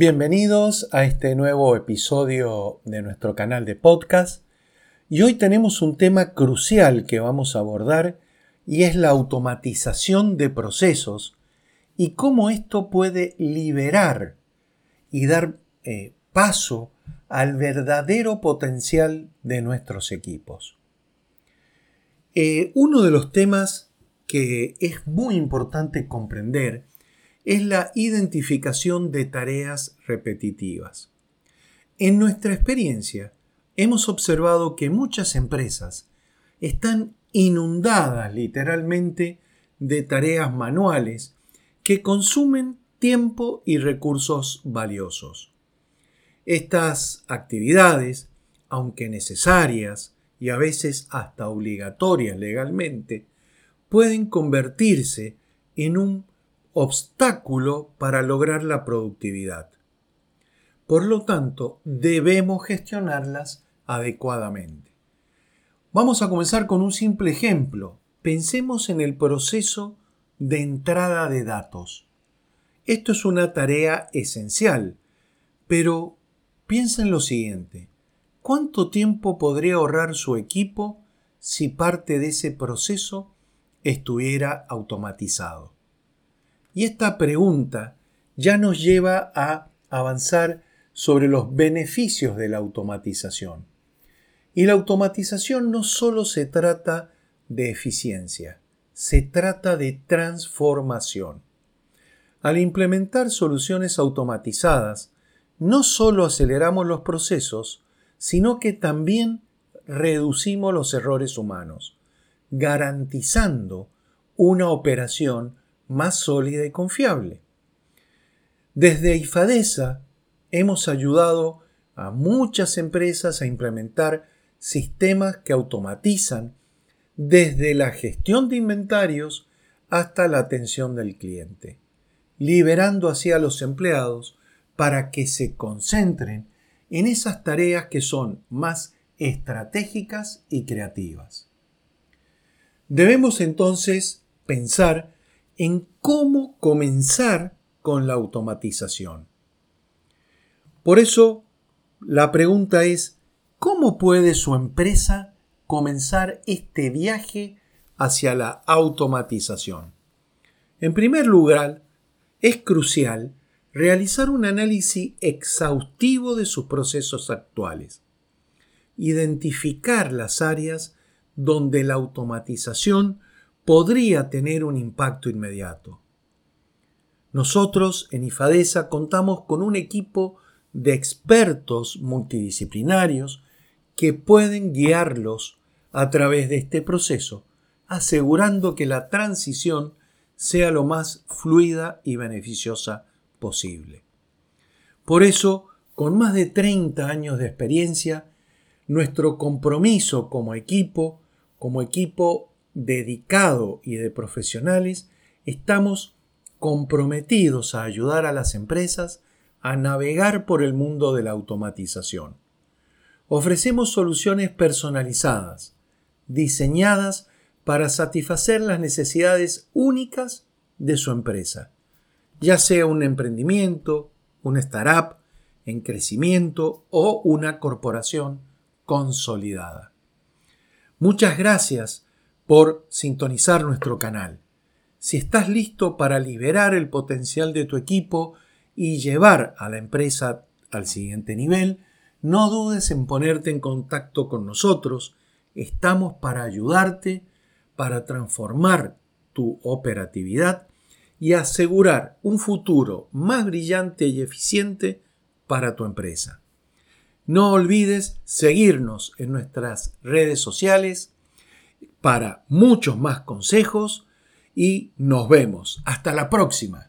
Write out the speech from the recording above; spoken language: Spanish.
Bienvenidos a este nuevo episodio de nuestro canal de podcast y hoy tenemos un tema crucial que vamos a abordar y es la automatización de procesos y cómo esto puede liberar y dar eh, paso al verdadero potencial de nuestros equipos. Eh, uno de los temas que es muy importante comprender es la identificación de tareas repetitivas. En nuestra experiencia, hemos observado que muchas empresas están inundadas literalmente de tareas manuales que consumen tiempo y recursos valiosos. Estas actividades, aunque necesarias y a veces hasta obligatorias legalmente, pueden convertirse en un obstáculo para lograr la productividad. Por lo tanto, debemos gestionarlas adecuadamente. Vamos a comenzar con un simple ejemplo. Pensemos en el proceso de entrada de datos. Esto es una tarea esencial, pero piensa en lo siguiente. ¿Cuánto tiempo podría ahorrar su equipo si parte de ese proceso estuviera automatizado? Y esta pregunta ya nos lleva a avanzar sobre los beneficios de la automatización. Y la automatización no solo se trata de eficiencia, se trata de transformación. Al implementar soluciones automatizadas, no solo aceleramos los procesos, sino que también reducimos los errores humanos, garantizando una operación más sólida y confiable. Desde IFADESA hemos ayudado a muchas empresas a implementar sistemas que automatizan desde la gestión de inventarios hasta la atención del cliente, liberando así a los empleados para que se concentren en esas tareas que son más estratégicas y creativas. Debemos entonces pensar en cómo comenzar con la automatización. Por eso, la pregunta es, ¿cómo puede su empresa comenzar este viaje hacia la automatización? En primer lugar, es crucial realizar un análisis exhaustivo de sus procesos actuales, identificar las áreas donde la automatización podría tener un impacto inmediato. Nosotros en IFADESA contamos con un equipo de expertos multidisciplinarios que pueden guiarlos a través de este proceso, asegurando que la transición sea lo más fluida y beneficiosa posible. Por eso, con más de 30 años de experiencia, nuestro compromiso como equipo, como equipo dedicado y de profesionales, estamos comprometidos a ayudar a las empresas a navegar por el mundo de la automatización. Ofrecemos soluciones personalizadas, diseñadas para satisfacer las necesidades únicas de su empresa, ya sea un emprendimiento, una startup en crecimiento o una corporación consolidada. Muchas gracias por sintonizar nuestro canal. Si estás listo para liberar el potencial de tu equipo y llevar a la empresa al siguiente nivel, no dudes en ponerte en contacto con nosotros. Estamos para ayudarte, para transformar tu operatividad y asegurar un futuro más brillante y eficiente para tu empresa. No olvides seguirnos en nuestras redes sociales para muchos más consejos y nos vemos. Hasta la próxima.